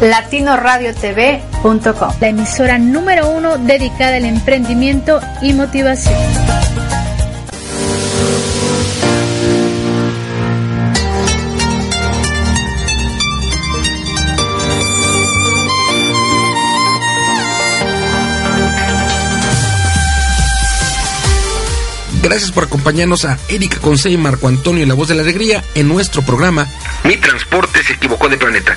latinoradiotv.com, la emisora número uno dedicada al emprendimiento y motivación. Gracias por acompañarnos a Erika Conce y Marco Antonio La Voz de la Alegría en nuestro programa Mi Transporte se equivocó de planeta.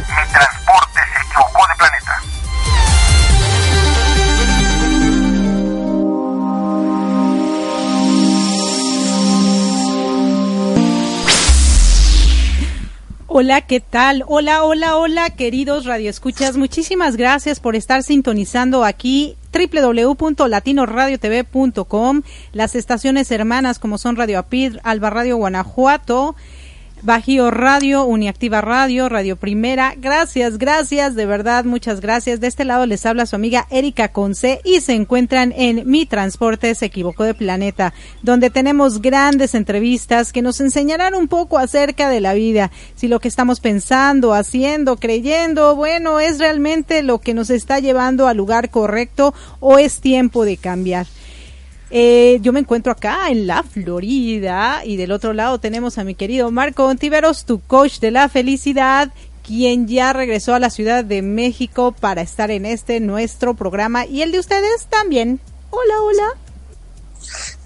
Hola, ¿qué tal? Hola, hola, hola, queridos radioescuchas. Muchísimas gracias por estar sintonizando aquí www.latinoradiotv.com, las estaciones hermanas como son Radio Apid, Alba Radio Guanajuato, Bajío Radio, Uniactiva Radio, Radio Primera. Gracias, gracias, de verdad, muchas gracias. De este lado les habla su amiga Erika Conce y se encuentran en Mi Transporte se equivocó de planeta, donde tenemos grandes entrevistas que nos enseñarán un poco acerca de la vida, si lo que estamos pensando, haciendo, creyendo, bueno, es realmente lo que nos está llevando al lugar correcto o es tiempo de cambiar. Eh, yo me encuentro acá en la Florida y del otro lado tenemos a mi querido Marco Ontiveros, tu coach de la felicidad, quien ya regresó a la Ciudad de México para estar en este nuestro programa y el de ustedes también. Hola, hola.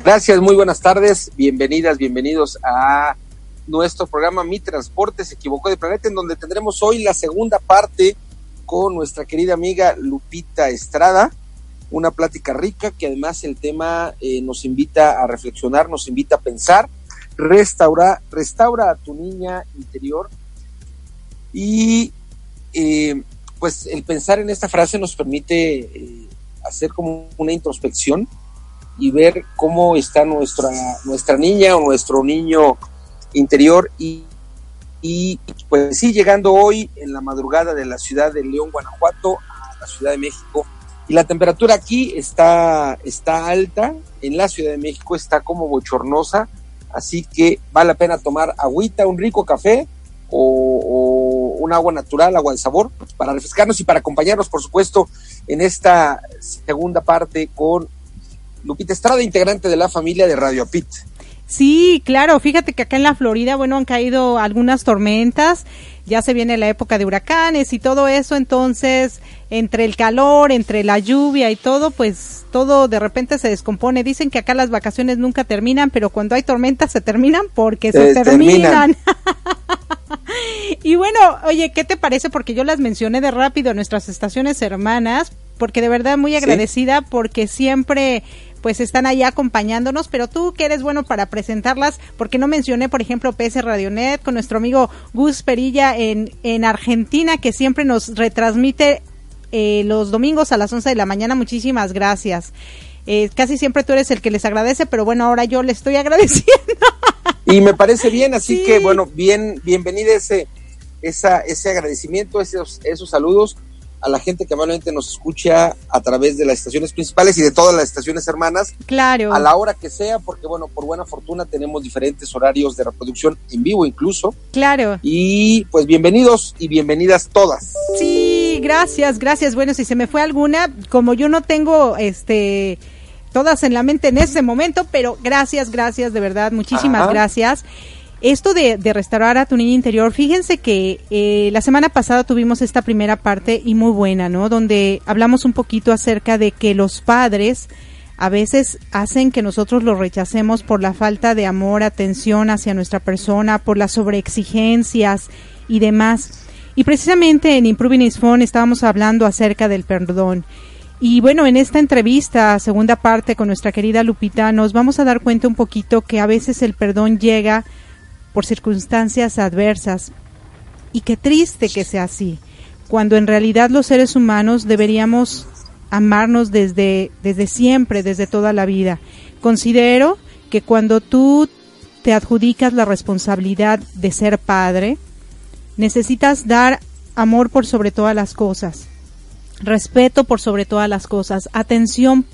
Gracias, muy buenas tardes, bienvenidas, bienvenidos a nuestro programa Mi Transporte se equivocó de planeta, en donde tendremos hoy la segunda parte con nuestra querida amiga Lupita Estrada una plática rica que además el tema eh, nos invita a reflexionar, nos invita a pensar, restaura, restaura a tu niña interior. Y eh, pues el pensar en esta frase nos permite eh, hacer como una introspección y ver cómo está nuestra, nuestra niña o nuestro niño interior. Y, y pues sí, llegando hoy en la madrugada de la ciudad de León, Guanajuato, a la Ciudad de México, y la temperatura aquí está, está alta, en la Ciudad de México está como bochornosa, así que vale la pena tomar agüita, un rico café o, o un agua natural, agua de sabor, para refrescarnos y para acompañarnos, por supuesto, en esta segunda parte con Lupita Estrada, integrante de la familia de Radio Apit. Sí, claro, fíjate que acá en la Florida, bueno, han caído algunas tormentas, ya se viene la época de huracanes y todo eso, entonces, entre el calor, entre la lluvia y todo, pues todo de repente se descompone. Dicen que acá las vacaciones nunca terminan, pero cuando hay tormentas se terminan porque se, Se terminan. y bueno, oye, ¿qué te parece? Porque yo las mencioné de rápido a nuestras estaciones hermanas, porque de verdad muy agradecida porque siempre pues están ahí acompañándonos, pero tú que eres bueno para presentarlas, porque no mencioné, por ejemplo, PS Radionet con nuestro amigo Gus Perilla en, en Argentina, que siempre nos retransmite eh, los domingos a las 11 de la mañana. Muchísimas gracias. Eh, casi siempre tú eres el que les agradece, pero bueno, ahora yo le estoy agradeciendo. Y me parece bien, así Sí. que bueno, bien, bienvenida ese, esa, ese agradecimiento, esos, esos saludos a la gente que amablemente nos escucha a través de las estaciones principales y de todas las estaciones hermanas claro. a la hora que sea, porque bueno, por buena fortuna tenemos diferentes horarios de reproducción en vivo incluso. Claro. Y pues bienvenidos y bienvenidas todas. Sí, gracias, gracias. Bueno, si se me fue alguna, como yo no tengo este todas en la mente en ese momento, pero gracias, gracias, de verdad, muchísimas Ajá. gracias. Esto de, de restaurar a tu niña interior, fíjense que eh, la semana pasada tuvimos esta primera parte y muy buena, ¿no? Donde hablamos un poquito acerca de que los padres a veces hacen que nosotros lo rechacemos por la falta de amor, atención hacia nuestra persona, por las sobreexigencias y demás. Y precisamente en Improving is Fun estábamos hablando acerca del perdón. Y bueno, en esta entrevista, segunda parte con nuestra querida Lupita, nos vamos a dar cuenta un poquito que a veces el perdón llega por circunstancias adversas. Y qué triste que sea así, cuando en realidad los seres humanos deberíamos amarnos desde, desde siempre, desde toda la vida. Considero que cuando tú te adjudicas la responsabilidad de ser padre, necesitas dar amor por sobre todas las cosas, respeto por sobre todas las cosas, atención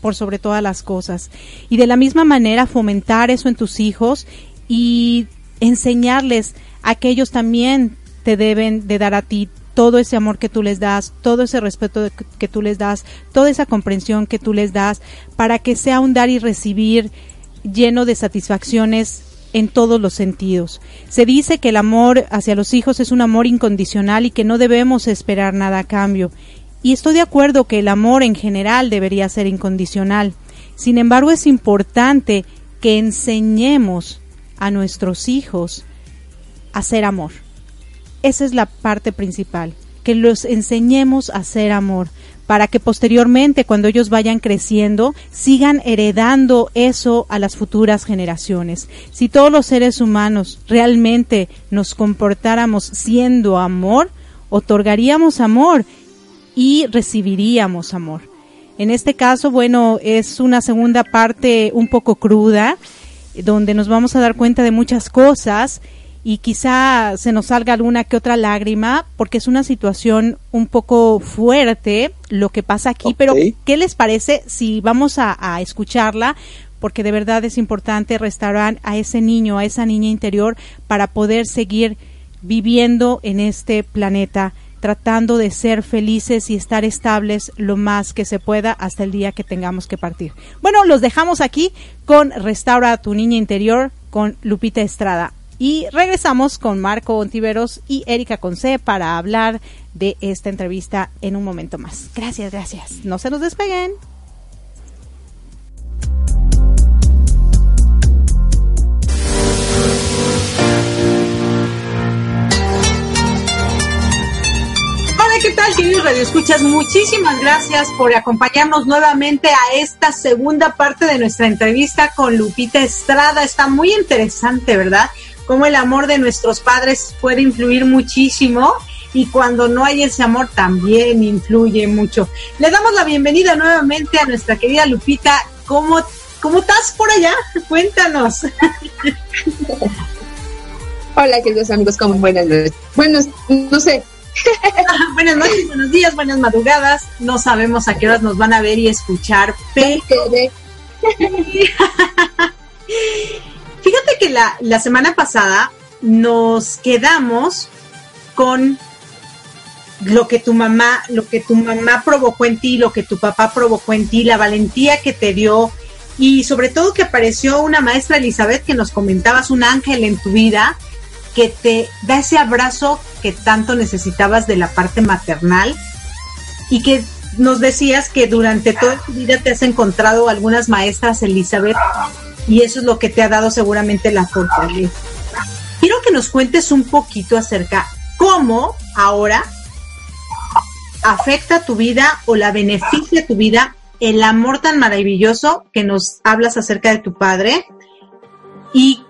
por sobre todas las cosas. Y de la misma manera fomentar eso en tus hijos y enseñarles a que ellos también te deben de dar a ti todo ese amor que tú les das, todo ese respeto que tú les das, toda esa comprensión que tú les das, para que sea un dar y recibir lleno de satisfacciones en todos los sentidos. Se dice que el amor hacia los hijos es un amor incondicional y que no debemos esperar nada a cambio. Y estoy de acuerdo que el amor en general debería ser incondicional. Sin embargo, es importante que enseñemos a nuestros hijos hacer amor. Esa es la parte principal, que los enseñemos a hacer amor, para que posteriormente, cuando ellos vayan creciendo, sigan heredando eso a las futuras generaciones. Si todos los seres humanos realmente nos comportáramos siendo amor, otorgaríamos amor y recibiríamos amor. En este caso, bueno, es una segunda parte un poco cruda, donde nos vamos a dar cuenta de muchas cosas y quizá se nos salga alguna que otra lágrima porque es una situación un poco fuerte lo que pasa aquí, pero ¿qué les parece si vamos a, a, escucharla? Porque de verdad es importante restaurar a ese niño, a esa niña interior para poder seguir viviendo en este planeta tratando de ser felices y estar estables lo más que se pueda hasta el día que tengamos que partir. Bueno, los dejamos aquí con Restaura tu niña interior con Lupita Estrada. Y regresamos con Marco Ontiveros y Erika Conce para hablar de esta entrevista en un momento más. Gracias, gracias. No se nos despeguen. Hola, ¿qué tal, queridos radioescuchas? Muchísimas gracias por acompañarnos nuevamente a esta segunda parte de nuestra entrevista con Lupita Estrada. Está muy interesante, ¿verdad? cómo el amor de nuestros padres puede influir muchísimo y cuando no hay ese amor también influye mucho. Le damos la bienvenida nuevamente a nuestra querida Lupita. ¿Cómo, cómo estás por allá? Cuéntanos. Hola, queridos amigos, ¿cómo buenas noches? Buenos, no sé. buenas noches, buenos días, buenas madrugadas. No sabemos a qué horas nos van a ver y escuchar, pero... Fíjate que la, la semana pasada nos quedamos con lo que tu mamá, lo que tu mamá provocó en ti, lo que tu papá provocó en ti, la valentía que te dio y sobre todo que apareció una maestra Elizabeth que nos comentabas un ángel en tu vida que te da ese abrazo que tanto necesitabas de la parte maternal y que nos decías que durante toda tu vida te has encontrado algunas maestras Elizabeth y eso es lo que te ha dado seguramente la fortaleza. Quiero que nos cuentes un poquito acerca cómo ahora afecta tu vida o la beneficia tu vida el amor tan maravilloso que nos hablas acerca de tu padre y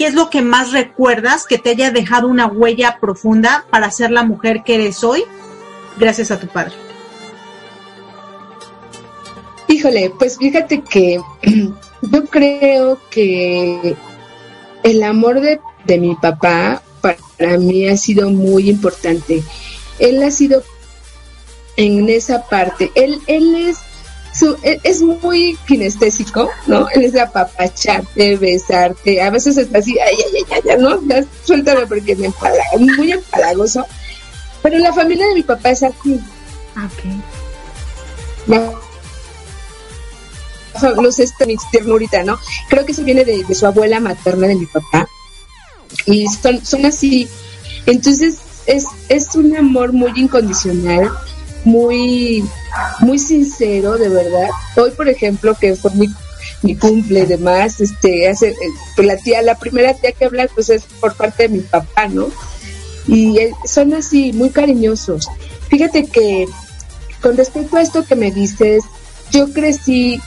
qué es lo que más recuerdas que te haya dejado una huella profunda para ser la mujer que eres hoy gracias a tu padre. Híjole, pues fíjate que yo creo que el amor de, mi papá para mí ha sido muy importante. Él ha sido en esa parte. Él, él es su, es muy kinestésico, ¿no? Él es de apapacharte, besarte, a veces está así, ay, ay, ay, ay, ¿no? Ya, suéltame porque me empalaga, muy empalagoso. Pero la familia de mi papá es así. Ok no sé, esta mi ternurita, ¿no? Creo que eso viene de, su abuela materna de mi papá. Y son, son así. Entonces, es, es un amor muy incondicional, muy, muy sincero, de verdad. Hoy, por ejemplo, que fue mi, mi cumple demás, este, hace, pues la tía, la primera tía que habla, pues es por parte de mi papá, ¿no? Y son así, muy cariñosos. Fíjate que con respecto a esto que me dices, yo crecí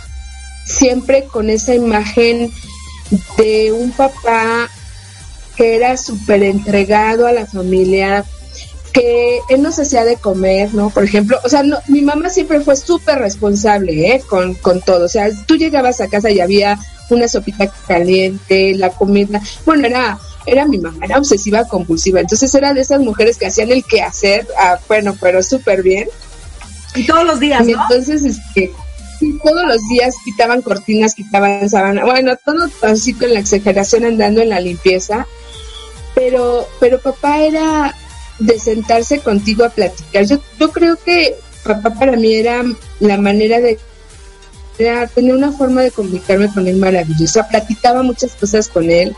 siempre con esa imagen de un papá que era súper entregado a la familia, que él nos hacía de comer, ¿no? Por ejemplo, o sea, no, mi mamá siempre fue súper responsable, ¿eh? Con, con todo. O sea, tú llegabas a casa y había una sopita caliente, la comida. Bueno, era era mi mamá, era obsesiva compulsiva. Entonces era de esas mujeres que hacían el quehacer, ah, bueno, pero súper bien. Y todos los días, ¿no? Y entonces, este, todos los días quitaban cortinas, quitaban sábana, bueno, todo así con la exageración andando en la limpieza. Pero, pero papá era de sentarse contigo a platicar. Yo, yo creo que papá para mí era la manera de era tener una forma de comunicarme con él maravillosa. Platicaba muchas cosas con él.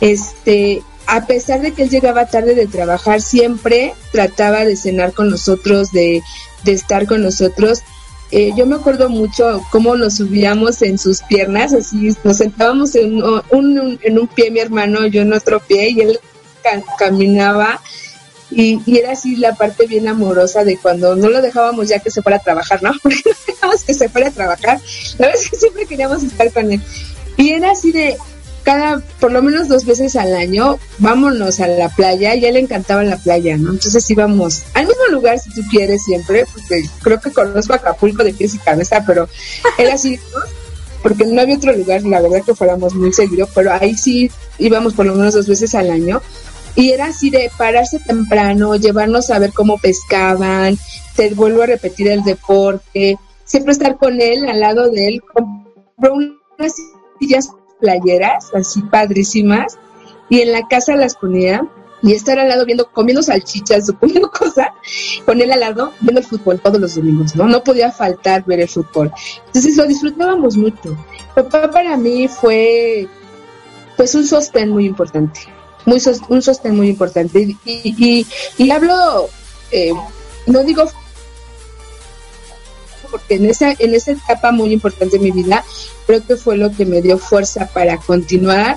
Este, a pesar de que él llegaba tarde de trabajar, siempre trataba de cenar con nosotros, de, de estar con nosotros. Eh, yo me acuerdo mucho cómo nos subíamos en sus piernas, así nos sentábamos en un, en un pie mi hermano, yo en otro pie, y él caminaba y, era así la parte bien amorosa de cuando no lo dejábamos ya que se fuera a trabajar, ¿no? Porque no dejábamos que se fuera a trabajar, la verdad es que siempre queríamos estar con él. Y era así de, cada, por lo menos dos veces al año, vámonos a la playa, y a él le encantaba la playa, ¿no? Entonces íbamos al mismo lugar si tú quieres siempre, porque creo que conozco Acapulco de pies y cabeza, pero era así, ¿no? Porque no había otro lugar, la verdad que fuéramos muy seguido, pero ahí sí íbamos por lo menos dos veces al año y era así de pararse temprano, llevarnos a ver cómo pescaban, te vuelvo a repetir el deporte, siempre estar con él, al lado de él, compró unas sillas playeras, así padrísimas, y en la casa las ponía y estar al lado viendo, comiendo salchichas o comiendo cosas, con él al lado viendo el fútbol todos los domingos, ¿no? No podía faltar ver el fútbol. Entonces lo disfrutábamos mucho. Papá para mí fue pues un sostén muy importante muy un sostén muy importante. Y, y, hablo, eh, no digo porque en esa, en esa etapa muy importante de mi vida, creo que fue lo que me dio fuerza para continuar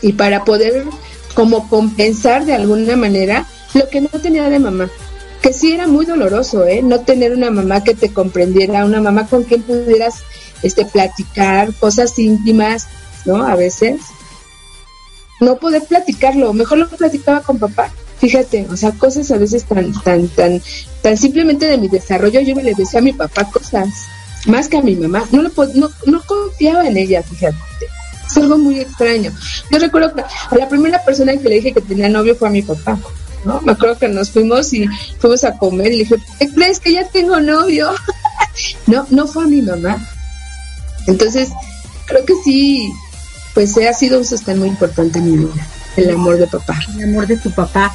y para poder como compensar de alguna manera lo que no tenía de mamá. Que sí era muy doloroso, ¿eh? No tener una mamá que te comprendiera, una mamá con quien pudieras este, platicar cosas íntimas, ¿no? A veces no poder platicarlo, mejor lo platicaba con papá. Fíjate, o sea, cosas a veces tan, tan, tan, tan simplemente de mi desarrollo, yo me le decía a mi papá cosas, más que a mi mamá, no, lo, no, no confiaba en ella, fíjate. Es algo muy extraño. Yo recuerdo que a la primera persona que le dije que tenía novio fue a mi papá. ¿no? Me acuerdo que nos fuimos y fuimos a comer y le dije, ¿qué crees que ya tengo novio? no, no fue a mi mamá. Entonces, creo que sí, pues ha sido un sostén muy importante en mi vida, el amor de papá. El amor de tu papá.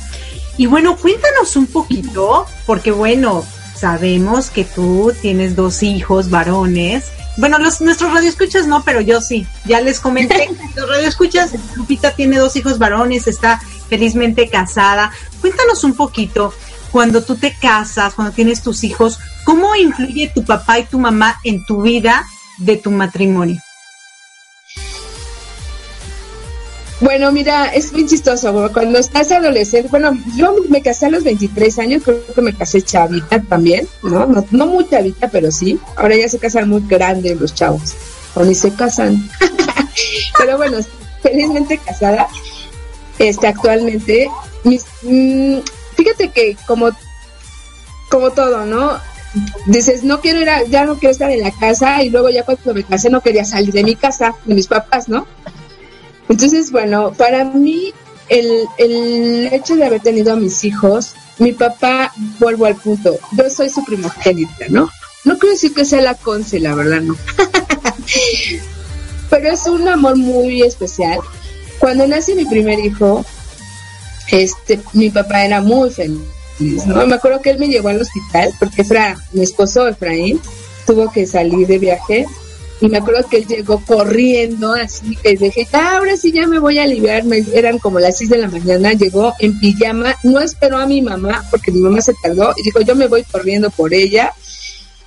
Y bueno, cuéntanos un poquito, porque bueno, sabemos que tú tienes dos hijos varones. Bueno, los, nuestros radioescuchas no, pero yo sí. Ya les comenté, los radioescuchas, Lupita tiene dos hijos varones, está felizmente casada. Cuéntanos un poquito, cuando tú te casas, cuando tienes tus hijos, ¿cómo influye tu papá y tu mamá en tu vida de tu matrimonio? Bueno, mira, es muy chistoso. Cuando estás adolescente, bueno, yo me casé a los 23 años, creo que me casé chavita también, ¿no? No, no muy chavita, pero sí. Ahora ya se casan muy grandes los chavos, o ni se casan. pero bueno, felizmente casada, este, actualmente. Mis, mm, fíjate que como, como todo, ¿no? Dices, no quiero ir a, ya no quiero estar en la casa, y luego ya cuando me casé no quería salir de mi casa, de mis papás, ¿no? Entonces, bueno, para mí el, el hecho de haber tenido a mis hijos, mi papá, vuelvo al punto, yo soy su primogénita, ¿no? No quiero decir que sea la conce, la verdad, no. Pero es un amor muy especial. Cuando nace mi primer hijo, este, mi papá era muy feliz, ¿no? Me acuerdo que él me llevó al hospital porque Fra, mi esposo Efraín tuvo que salir de viaje y me acuerdo que él llegó corriendo, así que dije, ah, ahora sí ya me voy a aliviar, eran como las 6 de la mañana, llegó en pijama, no esperó a mi mamá, porque mi mamá se tardó, y dijo, yo me voy corriendo por ella,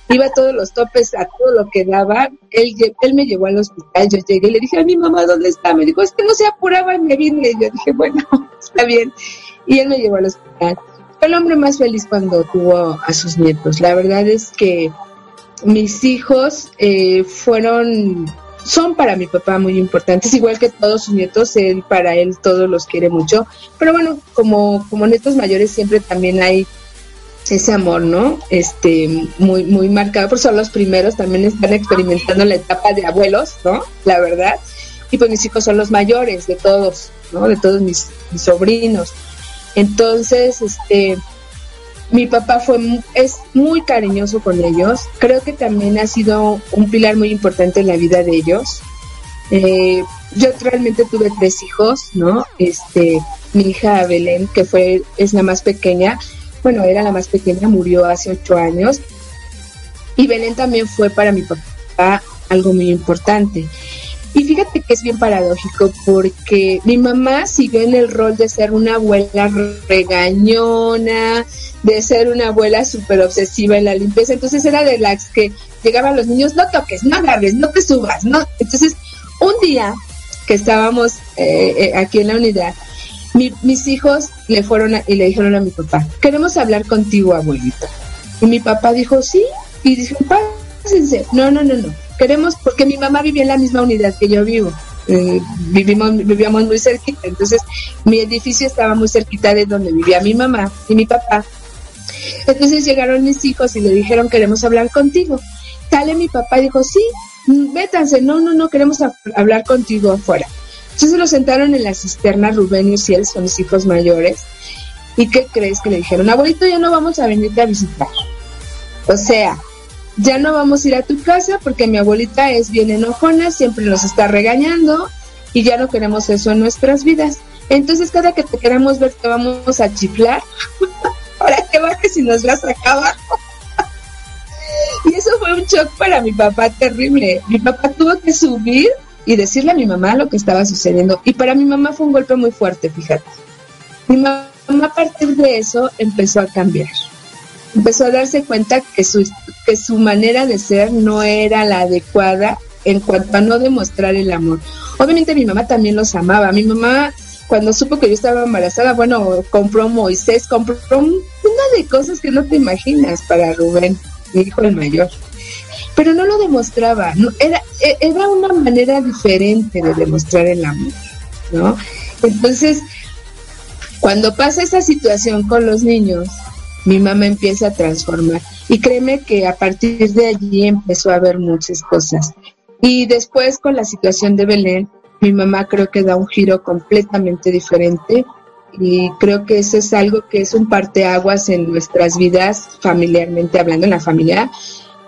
iba a todos los topes, a todo lo que daba, él, él me llevó al hospital, yo llegué y le dije a mi mamá, ¿dónde está? Me dijo, es que no se apuraba y me vine, yo dije, bueno, está bien, y él me llevó al hospital. Fue el hombre más feliz cuando tuvo a sus nietos, la verdad es que mis hijos eh, fueron son para mi papá muy importantes, igual que todos sus nietos, él para él todos los quiere mucho, pero bueno, como, como nietos mayores siempre también hay ese amor, ¿no? Este, muy, muy marcado, por son los primeros, también están experimentando la etapa de abuelos, ¿no? La verdad. Y pues mis hijos son los mayores de todos, ¿no? De todos mis, mis sobrinos. Entonces, este, mi papá fue es muy cariñoso con ellos. Creo que también ha sido un pilar muy importante en la vida de ellos. Eh, yo realmente tuve tres hijos, ¿no? Este, mi hija Belén, que fue es la más pequeña. Bueno, era la más pequeña, murió hace ocho años. Y Belén también fue para mi papá algo muy importante. Y fíjate que es bien paradójico porque mi mamá siguió en el rol de ser una abuela regañona, de ser una abuela súper obsesiva en la limpieza. Entonces era de las que llegaban los niños, no toques, no agarres, no te subas, ¿no? Entonces, un día que estábamos eh, eh, aquí en la unidad, mis hijos le fueron y le dijeron a mi papá, queremos hablar contigo, abuelita. Y mi papá dijo, sí, y dijo, pásense. No, no, no, no queremos, porque mi mamá vivía en la misma unidad que yo vivo. Eh, vivimos, vivíamos muy cerquita, entonces mi edificio estaba muy cerquita de donde vivía mi mamá y mi papá. Entonces llegaron mis hijos y le dijeron, queremos hablar contigo. Sale mi papá y dijo, sí, vétanse, no, no, no, queremos hablar contigo afuera. Entonces lo sentaron en la cisterna Rubén y Ciel, son mis hijos mayores. ¿Y qué crees que le dijeron? Abuelito, ya no vamos a venirte a visitar. O sea, ya no vamos a ir a tu casa porque mi abuelita es bien enojona, siempre nos está regañando y ya no queremos eso en nuestras vidas. Entonces cada que te queramos ver te vamos a chiflar para que bajes y nos veas acá abajo. y eso fue un shock para mi papá terrible. Mi papá tuvo que subir y decirle a mi mamá lo que estaba sucediendo. Y para mi mamá fue un golpe muy fuerte, fíjate. Mi mamá a partir de eso empezó a cambiar empezó a darse cuenta que su, que su manera de ser no era la adecuada en cuanto a no demostrar el amor. Obviamente mi mamá también los amaba. Mi mamá, cuando supo que yo estaba embarazada, bueno, compró Moisés, compró una de cosas que no te imaginas para Rubén, mi hijo el mayor. Pero no lo demostraba, no, era, e, era una manera diferente de demostrar el amor, ¿no? Entonces, cuando pasa esa situación con los niños, mi mamá empieza a transformar. Y créeme que a partir de allí empezó a ver muchas cosas. Y después con la situación de Belén, mi mamá creo que da un giro completamente diferente y creo que eso es algo que es un parteaguas en nuestras vidas familiarmente hablando en la familia.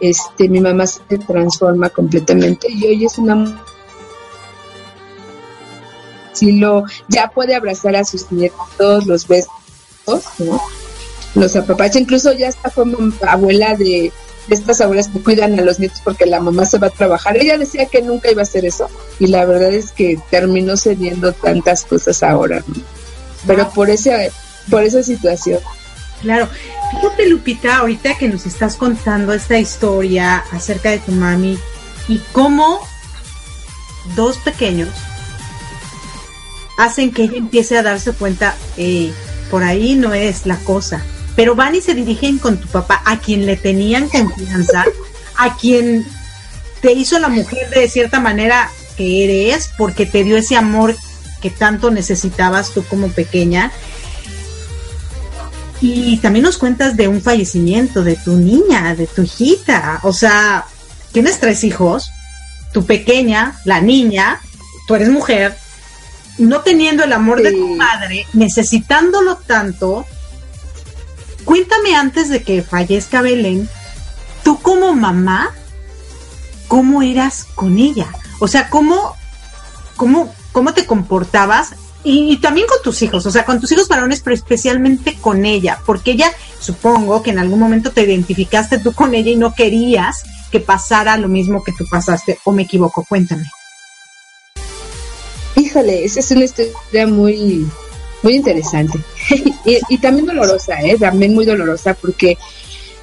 Este, mi mamá se transforma completamente y hoy es una si lo ya puede abrazar a sus nietos, los besos, ¿no? Los apapacha. Incluso ya está como abuela de, estas abuelas que cuidan a los nietos porque la mamá se va a trabajar. Ella decía que nunca iba a hacer eso y la verdad es que terminó cediendo tantas cosas ahora, pero por ese, por esa situación. Claro, fíjate Lupita, ahorita que nos estás contando esta historia acerca de tu mami y cómo dos pequeños hacen que ella empiece a darse cuenta, eh, por ahí no es la cosa, pero van y se dirigen con tu papá, a quien le tenían confianza, a quien te hizo la mujer de cierta manera que eres, porque te dio ese amor que tanto necesitabas tú como pequeña. Y también nos cuentas de un fallecimiento de tu niña, de tu hijita. O sea, tienes tres hijos, tu pequeña, la niña, tú eres mujer, no teniendo el amor de tu madre, necesitándolo tanto, Cuéntame antes de que fallezca Belén, tú como mamá, ¿cómo eras con ella? O sea, ¿cómo, cómo, cómo te comportabas? Y, también con tus hijos, o sea, con tus hijos varones, pero especialmente con ella, porque ella, supongo que en algún momento te identificaste tú con ella y no querías que pasara lo mismo que tú pasaste, o me equivoco, cuéntame. Híjole, esa es una historia muy, muy interesante y, también dolorosa, ¿eh? también muy dolorosa porque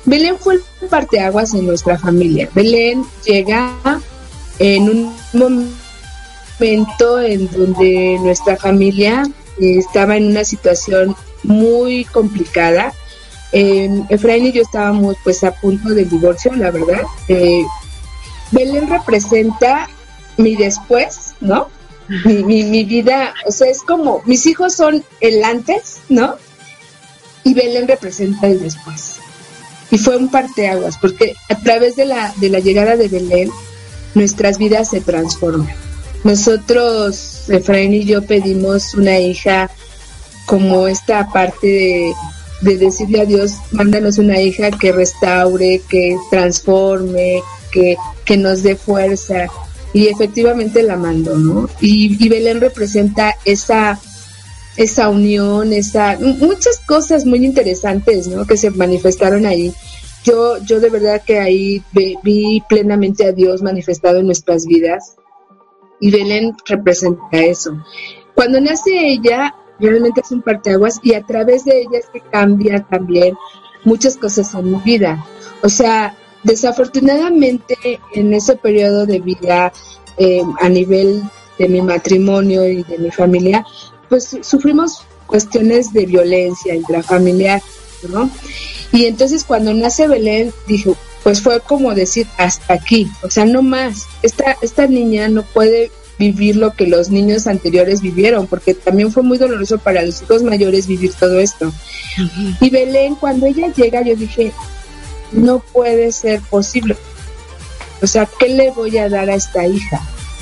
Belén fue el parteaguas en nuestra familia. Belén llega en un momento en donde nuestra familia estaba en una situación muy complicada. Eh, Efraín y yo estábamos pues a punto del divorcio, la verdad. Eh, Belén representa mi después, ¿no? Mi, mi, mi vida, o sea, es como, mis hijos son el antes, ¿no? Y Belén representa el después. Y fue un parteaguas, porque a través de la, de la llegada de Belén, nuestras vidas se transforman. Nosotros, Efraín y yo, pedimos una hija como esta parte de, de decirle a Dios, mándanos una hija que restaure, que transforme, que, que nos dé fuerza. Y efectivamente la mandó, ¿no? Y, Belén representa esa, esa unión, esa, muchas cosas muy interesantes, ¿no? Que se manifestaron ahí. Yo, yo de verdad que ahí vi plenamente a Dios manifestado en nuestras vidas y Belén representa eso. Cuando nace ella, realmente es un parteaguas y a través de ella es que cambia también muchas cosas en mi vida. O sea, desafortunadamente en ese periodo de vida eh, a nivel de mi matrimonio y de mi familia, pues sufrimos cuestiones de violencia intrafamiliar, ¿no? Y entonces cuando nace Belén, dijo, pues fue como decir hasta aquí, o sea, no más. Esta, esta niña no puede vivir lo que los niños anteriores vivieron, porque también fue muy doloroso para los hijos mayores vivir todo esto. Y Belén, cuando ella llega, yo dije, no puede ser posible. O sea, ¿qué le voy a dar a esta hija?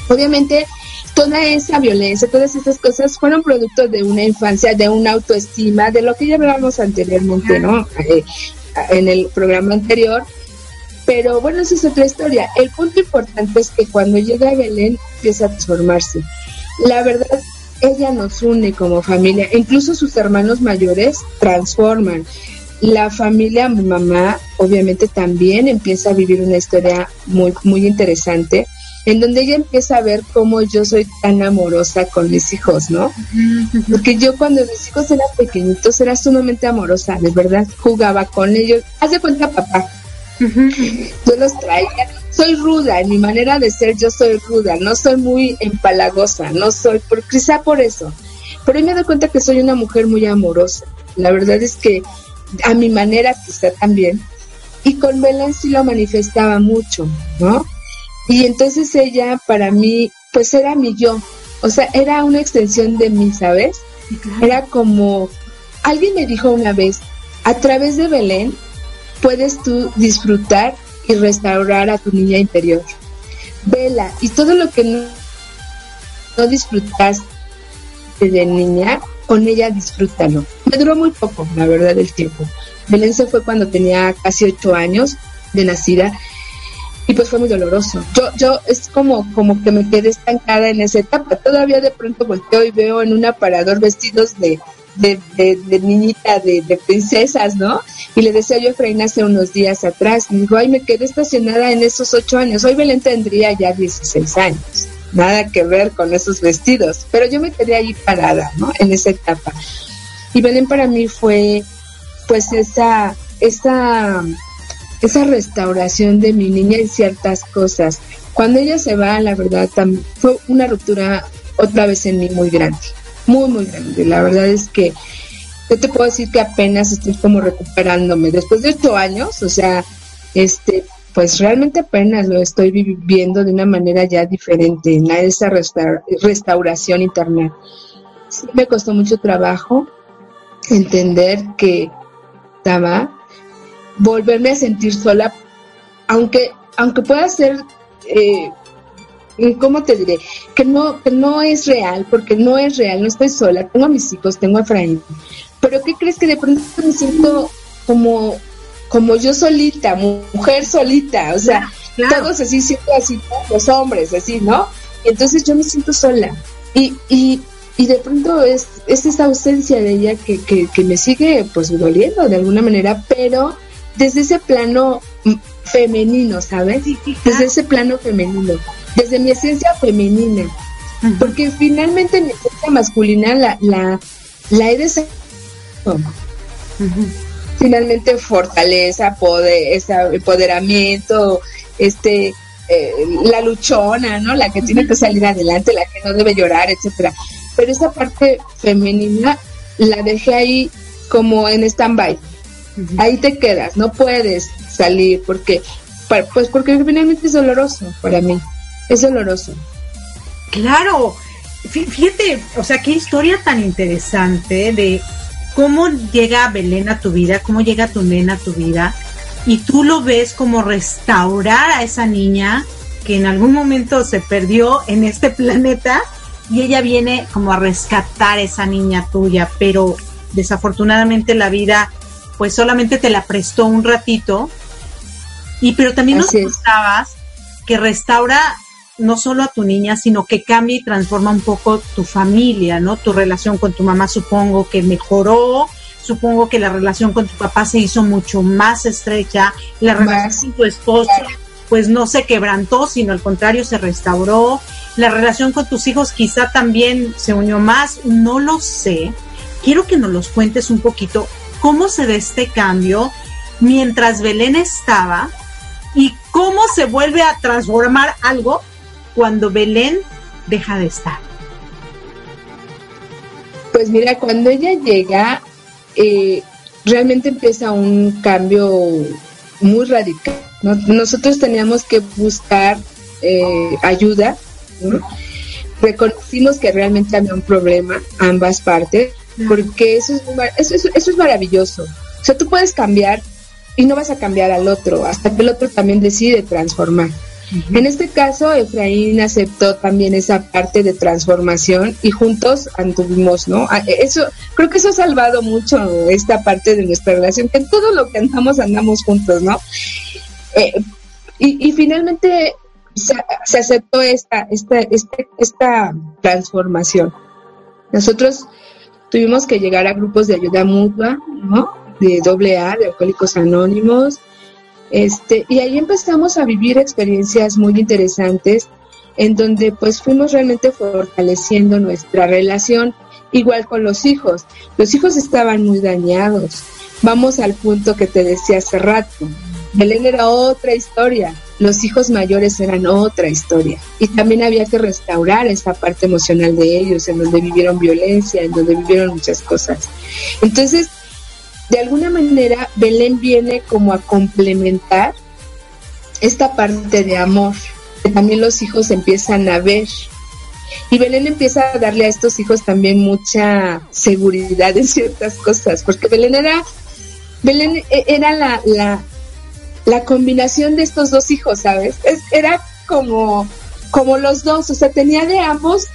Obviamente, toda esa violencia, todas esas cosas fueron producto de una infancia, de una autoestima, de lo que ya hablábamos anteriormente, ¿no? Eh, en el programa anterior. Pero bueno, esa es otra historia. El punto importante es que cuando llega Belén empieza a transformarse. La verdad, ella nos une como familia. Incluso sus hermanos mayores transforman. La familia, mi mamá, obviamente también empieza a vivir una historia muy, muy interesante en donde ella empieza a ver cómo yo soy tan amorosa con mis hijos, ¿no? Porque yo cuando mis hijos eran pequeñitos era sumamente amorosa, de verdad, jugaba con ellos. Haz de cuenta, papá. Yo los traía. Soy ruda, en mi manera de ser yo soy ruda, no soy muy empalagosa, no soy, por, quizá por eso. Pero hoy me doy cuenta que soy una mujer muy amorosa. La verdad es que a mi manera quizá también. Y con Belén sí lo manifestaba mucho, ¿no? Y entonces ella para mí, pues era mi yo, o sea, era una extensión de mí, ¿sabes? Era como, alguien me dijo una vez, a través de Belén puedes tú disfrutar y restaurar a tu niña interior. Vela, y todo lo que no, no disfrutaste de niña, con ella disfrútalo. Me duró muy poco, la verdad, el tiempo. Belén se fue cuando tenía casi ocho años de nacida y pues fue muy doloroso. Yo, yo es como, como que me quedé estancada en esa etapa. Todavía de pronto volteo y veo en un aparador vestidos de, de, de, niñita, de, de, princesas, ¿no? Y le decía yo a Efraín hace unos días atrás, me dijo, ay, me quedé estacionada en esos ocho años. Hoy Belén tendría ya 16 años. Nada que ver con esos vestidos. Pero yo me quedé ahí parada, ¿no? En esa etapa. Y Belén para mí fue, pues, esa, esa esa restauración de mi niña en ciertas cosas. Cuando ella se va, la verdad, fue una ruptura otra vez en mí muy grande, muy, muy grande. La verdad es que yo te puedo decir que apenas estoy como recuperándome. Después de ocho años, o sea, este, pues realmente apenas lo estoy viviendo de una manera ya diferente, en esa restauración interna. Sí me costó mucho trabajo entender que estaba volverme a sentir sola, aunque, aunque pueda ser, eh, ¿cómo te diré? Que no, que no es real, porque no es real, no estoy sola, tengo a mis hijos, tengo a Efraín. Pero ¿qué crees que de pronto me siento como, como yo solita, mujer solita? O sea, todos así, siento así, los hombres, así, ¿no? Entonces yo me siento sola. Y, y, y de pronto es, es esa ausencia de ella que, que, que me sigue pues doliendo de alguna manera, pero desde ese plano femenino, ¿sabes? Desde ese plano femenino, desde mi esencia femenina. Porque finalmente mi esencia masculina la, la, la he desarrollado. Finalmente fortaleza, poder, empoderamiento, este, eh, la luchona, ¿no? La que tiene que salir adelante, la que no debe llorar, etcétera. Pero esa parte femenina la dejé ahí como en stand-by ahí te quedas, no puedes salir porque, pues porque finalmente es doloroso para mí, es doloroso. Claro, fíjate, o sea, qué historia tan interesante de cómo llega Belén a tu vida, cómo llega tu nena a tu vida, y tú lo ves como restaurar a esa niña que en algún momento se perdió en este planeta y ella viene como a rescatar a esa niña tuya, pero desafortunadamente la vida pues solamente te la prestó un ratito. Y pero también nos gustabas que restaura no solo a tu niña, sino que cambia y transforma un poco tu familia, ¿no? Tu relación con tu mamá supongo que mejoró, supongo que la relación con tu papá se hizo mucho más estrecha, la relación con tu esposo pues no se quebrantó, sino al contrario se restauró, la relación con tus hijos quizá también se unió más, no lo sé. Quiero que nos los cuentes un poquito cómo se ve este cambio mientras Belén estaba y cómo se vuelve a transformar algo cuando Belén deja de estar? Pues mira, cuando ella llega, eh, realmente empieza un cambio muy radical. Nosotros teníamos que buscar eh, ayuda. Reconocimos que realmente había un problema, ambas partes, porque eso es, eso, eso es maravilloso. O sea, tú puedes cambiar y no vas a cambiar al otro, hasta que el otro también decide transformar. En este caso, Efraín aceptó también esa parte de transformación y juntos anduvimos, ¿no? Ah, eso, creo que eso ha salvado mucho esta parte de nuestra relación, que en todo lo que andamos, andamos juntos, ¿no? Eh, y, finalmente se, aceptó esta, esta, este, esta transformación. Nosotros tuvimos que llegar a grupos de ayuda mutua, ¿no? De doble A, de alcohólicos anónimos, este, y ahí empezamos a vivir experiencias muy interesantes en donde pues fuimos realmente fortaleciendo nuestra relación, igual con los hijos. Los hijos estaban muy dañados. Vamos al punto que te decía hace rato. Belén era otra historia, los hijos mayores eran otra historia. Y también había que restaurar esa parte emocional de ellos, en donde vivieron violencia, en donde vivieron muchas cosas. Entonces, de alguna manera Belén viene como a complementar esta parte de amor que también los hijos empiezan a ver. Y Belén empieza a darle a estos hijos también mucha seguridad en ciertas cosas, porque Belén era, Belén e-, era la, la, la combinación de estos dos hijos, ¿sabes? era como, como los dos, o sea, tenía de ambos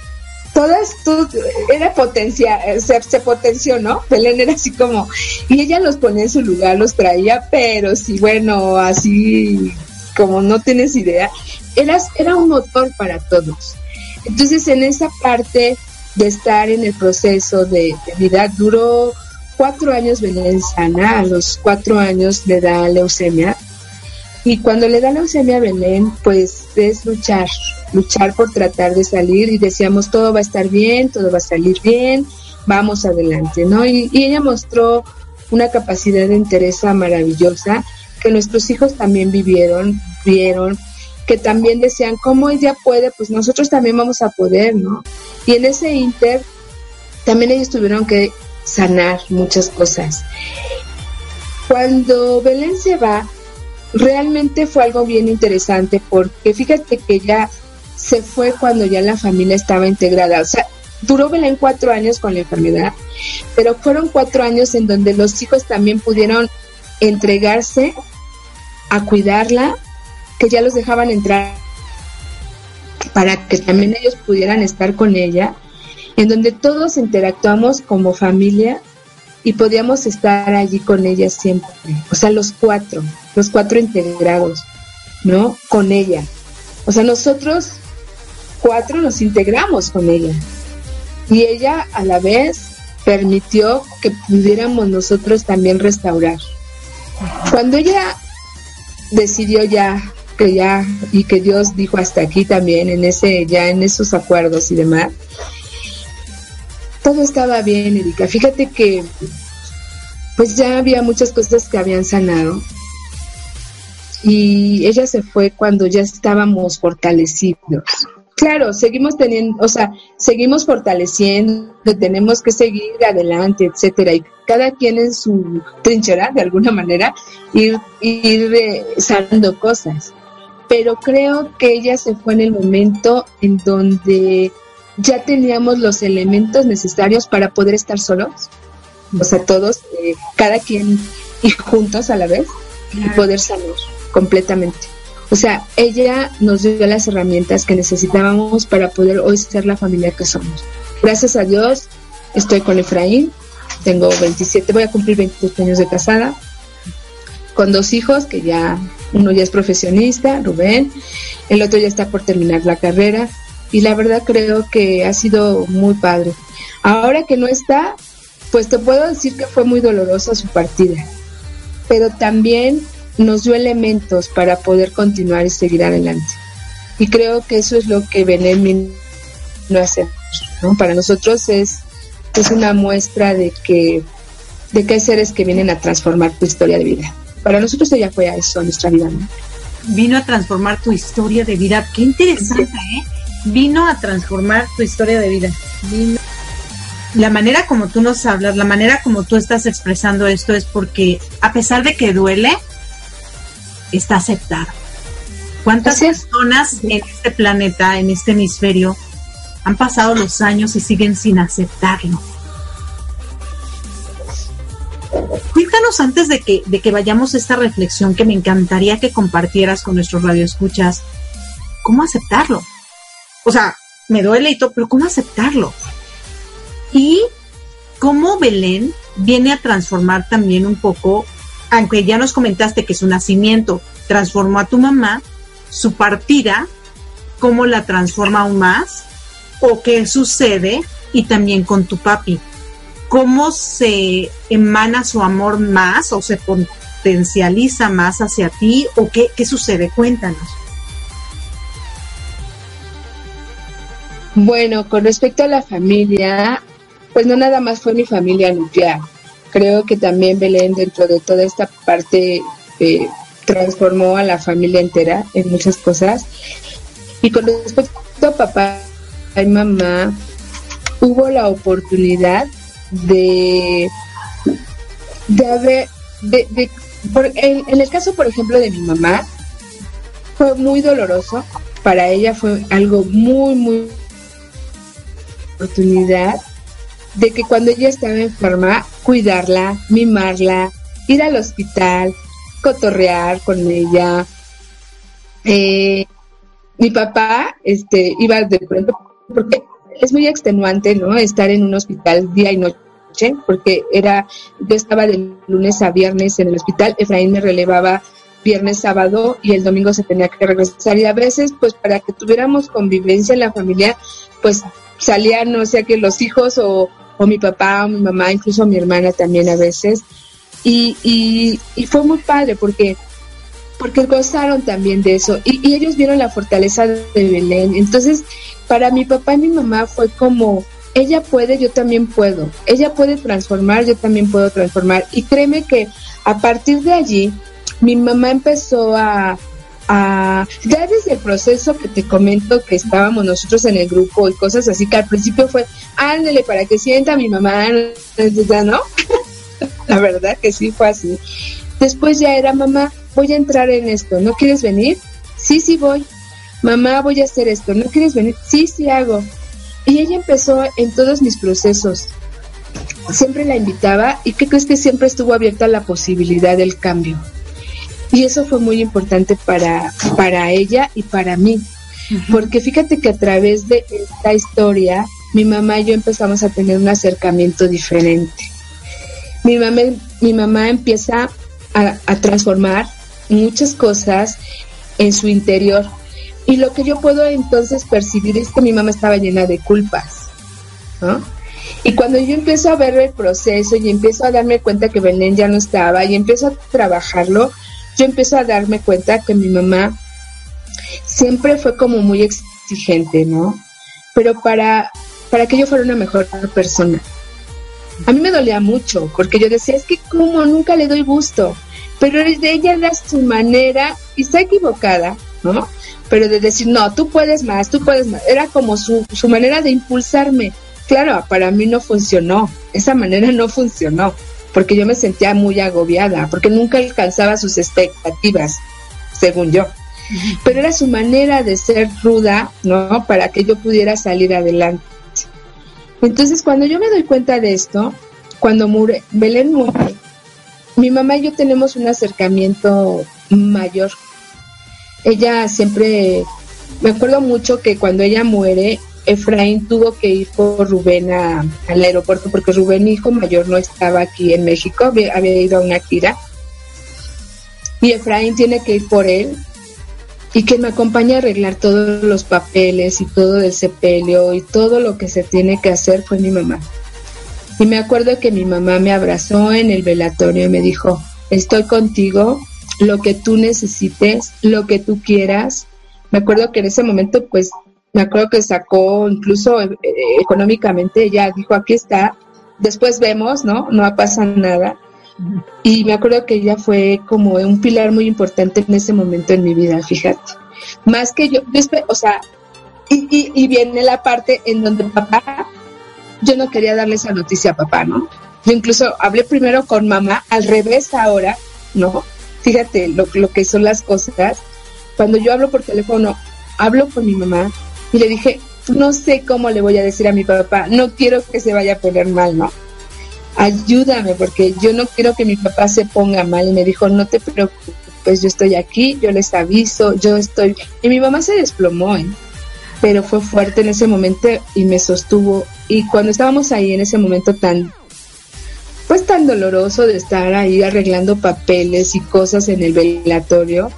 todas, todo, era potencia, se, se, potenció, ¿no? Belén era así como, y ella los ponía en su lugar, los traía, pero sí, bueno, así como no tienes idea, era, era un motor para todos. Entonces, en esa parte de estar en el proceso de, de vida, duró cuatro años Belén sana, a los cuatro años le da leucemia, y cuando le da leucemia a Belén, pues es luchar, luchar por tratar de salir y decíamos todo va a estar bien, todo va a salir bien, vamos adelante, ¿no? Y, ella mostró una capacidad de interés maravillosa que nuestros hijos también vivieron, vieron, que también decían, ¿cómo ella puede? Pues nosotros también vamos a poder, ¿no? Y en ese inter, también ellos tuvieron que sanar muchas cosas. Cuando Belén se va, realmente fue algo bien interesante porque fíjate que ya se fue cuando ya la familia estaba integrada. O sea, duró Belén cuatro años con la enfermedad, pero fueron cuatro años en donde los hijos también pudieron entregarse a cuidarla, que ya los dejaban entrar para que también ellos pudieran estar con ella, en donde todos interactuamos como familia y podíamos estar allí con ella siempre. O sea, los cuatro, los cuatro integrados, ¿no? Con ella. O sea, nosotros cuatro nos integramos con ella. Y ella a la vez permitió que pudiéramos nosotros también restaurar. Cuando ella decidió ya que ya y que Dios dijo hasta aquí también en ese ya en esos acuerdos y demás todo estaba bien, Erika. Fíjate que pues ya había muchas cosas que habían sanado. Y ella se fue cuando ya estábamos fortalecidos. Claro, seguimos teniendo, o sea, seguimos fortaleciendo, tenemos que seguir adelante, etcétera, y cada quien en su trinchera, de alguna manera, ir, ir eh, sanando cosas. pero creo que ella se fue en el momento en donde ya teníamos los elementos necesarios para poder estar solos, o sea, todos, eh, cada quien y juntos a la vez, y poder salir completamente. O sea, ella nos dio las herramientas que necesitábamos para poder hoy ser la familia que somos. Gracias a Dios, estoy con Efraín, tengo 27, voy a cumplir 28 años de casada, con dos hijos que ya, uno ya es profesionista, Rubén, el otro ya está por terminar la carrera y la verdad creo que ha sido muy padre. Ahora que no está, pues te puedo decir que fue muy dolorosa su partida, pero también nos dio elementos para poder continuar y seguir adelante. Y creo que eso es lo que Benem no hace. ¿no? Para nosotros es, es una muestra de que, de que hay seres que vienen a transformar tu historia de vida. Para nosotros ella fue a eso, nuestra vida. Vino a transformar tu historia de vida. Qué interesante, ¿eh? Vino a transformar tu historia de vida. La manera como tú nos hablas, la manera como tú estás expresando esto es porque a pesar de que duele, está aceptado. ¿Cuántas personas en este planeta, en este hemisferio, han pasado los años y siguen sin aceptarlo? Cuéntanos antes de que, de que vayamos a esta reflexión que me encantaría que compartieras con nuestros radioescuchas, ¿cómo aceptarlo? O sea, me duele y todo, pero ¿cómo aceptarlo? Y cómo Belén viene a transformar también un poco aunque ya nos comentaste que su nacimiento transformó a tu mamá, su partida, cómo la transforma aún más, o qué sucede, y también con tu papi, cómo se emana su amor más o se potencializa más hacia ti, o qué, qué sucede, cuéntanos. Bueno, con respecto a la familia, pues no nada más fue mi familia nuclear, creo que también Belén dentro de toda esta parte eh, transformó a la familia entera en muchas cosas. Y con respecto a papá y mamá, hubo la oportunidad de, de haber, de, en, en el caso, por ejemplo, de mi mamá, fue muy doloroso. Para ella fue algo muy, muy oportunidad de que cuando ella estaba enferma, cuidarla, mimarla, ir al hospital, cotorrear con ella. Eh, mi papá este, iba de pronto, porque es muy extenuante, ¿no? Estar en un hospital día y noche, porque era, yo estaba de lunes a viernes en el hospital, Efraín me relevaba viernes, sábado y el domingo se tenía que regresar y a veces, pues para que tuviéramos convivencia en la familia, pues salían, no sé, que los hijos o, o mi papá o mi mamá, incluso mi hermana también a veces. Y, y, fue muy padre porque, porque gozaron también de eso y, y, ellos vieron la fortaleza de Belén. Entonces, para mi papá y mi mamá fue como, ella puede, yo también puedo. Ella puede transformar, yo también puedo transformar. Y créeme que a partir de allí, mi mamá empezó a, ya desde el proceso que te comento que estábamos nosotros en el grupo y cosas así, que al principio fue, ándale para que sienta mi mamá, ¿no? La verdad que sí fue así. Después ya era, mamá, voy a entrar en esto, ¿no quieres venir? Sí, sí voy. Mamá, voy a hacer esto, ¿no quieres venir? Sí, sí hago. Y ella empezó en todos mis procesos. Siempre la invitaba y ¿qué crees que siempre estuvo abierta a la posibilidad del cambio? Y eso fue muy importante para, para ella y para mí. Porque fíjate que a través de esta historia, mi mamá y yo empezamos a tener un acercamiento diferente. Mi mamá, mi mamá empieza a, a transformar muchas cosas en su interior. Y lo que yo puedo entonces percibir es que mi mamá estaba llena de culpas. ¿no? Y cuando yo empiezo a ver el proceso y empiezo a darme cuenta que Belén ya no estaba y empiezo a trabajarlo, yo empiezo a darme cuenta que mi mamá siempre fue como muy exigente, ¿no? Pero para, para que yo fuera una mejor persona. A mí me dolía mucho, porque yo decía, es que como nunca le doy gusto, pero de ella era su manera, y está equivocada, ¿no? Pero de decir, no, tú puedes más, tú puedes más, era como su, su manera de impulsarme. Claro, para mí no funcionó, esa manera no funcionó porque yo me sentía muy agobiada, porque nunca alcanzaba sus expectativas, según yo. pero era su manera de ser ruda, ¿no? Para que yo pudiera salir adelante. Entonces, cuando yo me doy cuenta de esto, cuando mure, Belén muere, mi mamá y yo tenemos un acercamiento mayor. Ella siempre, me acuerdo mucho que cuando ella muere, Efraín tuvo que ir por Rubén al aeropuerto porque Rubén, hijo mayor, no estaba aquí en México, había, ido a una gira. Y Efraín tiene que ir por él y que me acompañe a arreglar todos los papeles y todo el sepelio y todo lo que se tiene que hacer fue mi mamá. Y me acuerdo que mi mamá me abrazó en el velatorio y me dijo, estoy contigo, lo que tú necesites, lo que tú quieras. Me acuerdo que en ese momento pues me acuerdo que sacó incluso eh, económicamente, ella dijo, aquí está, después vemos, ¿no? No pasa nada. Y me acuerdo que ella fue como un pilar muy importante en ese momento en mi vida, fíjate. Más que yo, o sea, y, y, viene la parte en donde papá, yo no quería darle esa noticia a papá, ¿no? Yo incluso hablé primero con mamá, al revés ahora, ¿no? Fíjate lo, lo que son las cosas. Cuando yo hablo por teléfono, hablo con mi mamá, y le dije, no sé cómo le voy a decir a mi papá, no quiero que se vaya a poner mal, ¿no? Ayúdame porque yo no quiero que mi papá se ponga mal. Y me dijo, no te preocupes, yo estoy aquí, yo les aviso, yo estoy... Y mi mamá se desplomó, ¿eh? pero fue fuerte en ese momento y me sostuvo. Y cuando estábamos ahí en ese momento tan, pues tan doloroso de estar ahí arreglando papeles y cosas en el velatorio,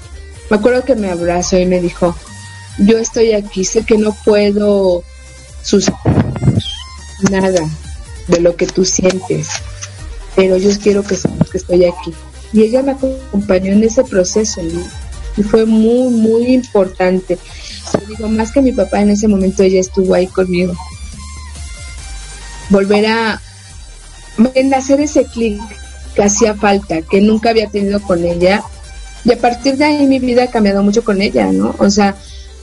me acuerdo que me abrazó y me dijo, yo estoy aquí, sé que no puedo suceder nada de lo que tú sientes, pero yo quiero que sepas que estoy aquí. Y ella me acompañó en ese proceso y fue muy, muy importante. más que mi papá en ese momento, ella estuvo ahí conmigo. Volver a hacer ese clic que hacía falta, que nunca había tenido con ella. Y a partir de ahí mi vida ha cambiado mucho con ella, ¿no? O sea,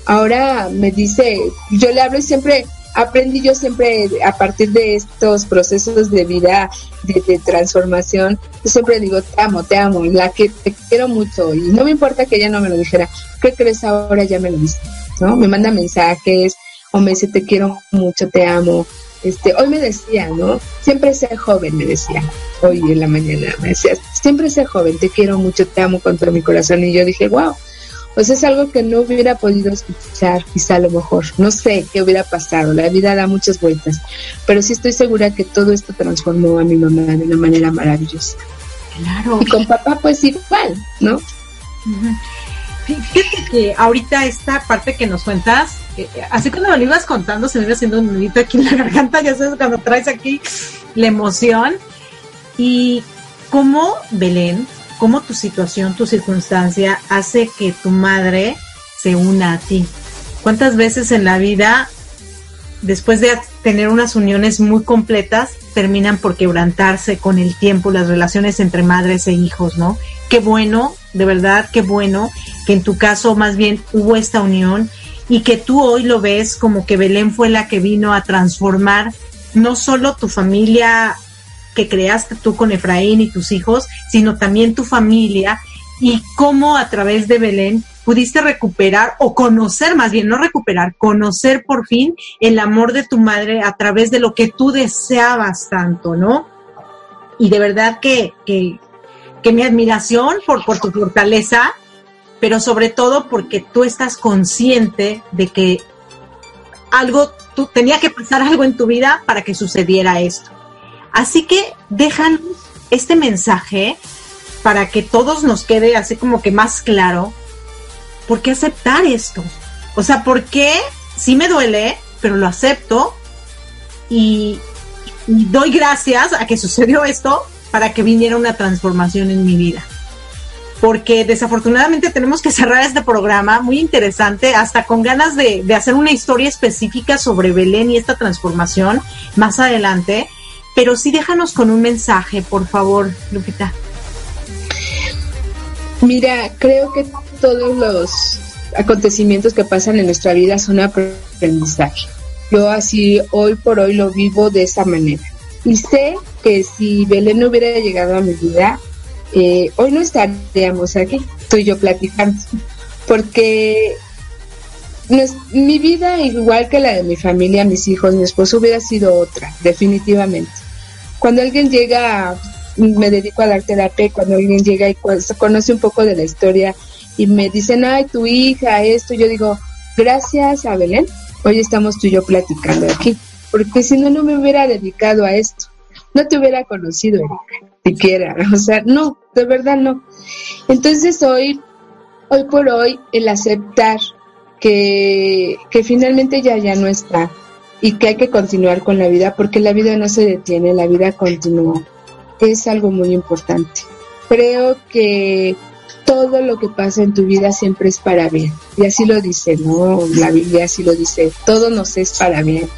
ahora me dice, yo le hablo y siempre aprendí yo siempre a partir de estos procesos de vida, de, transformación, yo siempre digo, te amo, te amo, la que te quiero mucho y no me importa que ella no me lo dijera, ¿qué crees ahora? Ya me lo dice, ¿no? Me manda mensajes o me dice, te quiero mucho, te amo. Este, hoy me decía, ¿no? Siempre sé joven, me decía, hoy en la mañana, me decía, siempre sé joven, te quiero mucho, te amo con todo mi corazón. Y yo dije, wow, pues es algo que no hubiera podido escuchar, quizá a lo mejor. No sé qué hubiera pasado, la vida da muchas vueltas, pero sí estoy segura que todo esto transformó a mi mamá de una manera maravillosa. Claro. Y con papá, pues igual, ¿no? Fíjate que ahorita esta parte que nos cuentas, eh, así cuando me lo ibas contando, se me iba haciendo un nudito aquí en la garganta, ya sabes, cuando traes aquí la emoción. Y cómo Belén cómo tu situación, tu circunstancia hace que tu madre se una a ti. ¿Cuántas veces en la vida, después de tener unas uniones muy completas, terminan por quebrantarse con el tiempo las relaciones entre madres e hijos, ¿no? Qué bueno, de verdad, qué bueno que en tu caso más bien hubo esta unión y que tú hoy lo ves como que Belén fue la que vino a transformar no solo tu familia que creaste tú con Efraín y tus hijos, sino también tu familia y cómo a través de Belén pudiste recuperar o conocer, más bien no recuperar, conocer por fin el amor de tu madre a través de lo que tú deseabas tanto, ¿no? Y de verdad que, que, que mi admiración por, por tu fortaleza, pero sobre todo porque tú estás consciente de que algo, tú tenía que pasar algo en tu vida para que sucediera esto. Así que dejan este mensaje para que todos nos quede así como que más claro, ¿por qué aceptar esto? O sea, ¿por qué sí me duele, pero lo acepto y, doy gracias a que sucedió esto para que viniera una transformación en mi vida? porque desafortunadamente tenemos que cerrar este programa muy interesante, hasta con ganas de, de, hacer una historia específica sobre Belén y esta transformación más adelante pero sí déjanos con un mensaje, por favor, Lupita. Mira, creo que todos los acontecimientos que pasan en nuestra vida son aprendizaje. Yo así hoy por hoy lo vivo de esa manera. Y sé que si Belén no hubiera llegado a mi vida, eh, hoy no estaríamos aquí, tú y yo platicando. porque mi vida, igual que la de mi familia, mis hijos, mi esposo, hubiera sido otra, definitivamente. Cuando alguien llega, me dedico a dar terapia, cuando alguien llega y conoce un poco de la historia y me dicen, ay, tu hija, esto, yo digo, gracias a Belén, hoy estamos tú y yo platicando aquí, porque si no, no me hubiera dedicado a esto, no te hubiera conocido, Erika, siquiera, o sea, no, de verdad no. Entonces hoy, hoy por hoy, el aceptar que, que finalmente ya ya no está y que hay que continuar con la vida porque la vida no se detiene, la vida continúa. Es algo muy importante. Creo que todo lo que pasa en tu vida siempre es para bien. Y así lo dice, ¿no? La Biblia así lo dice. Todo nos es para bien.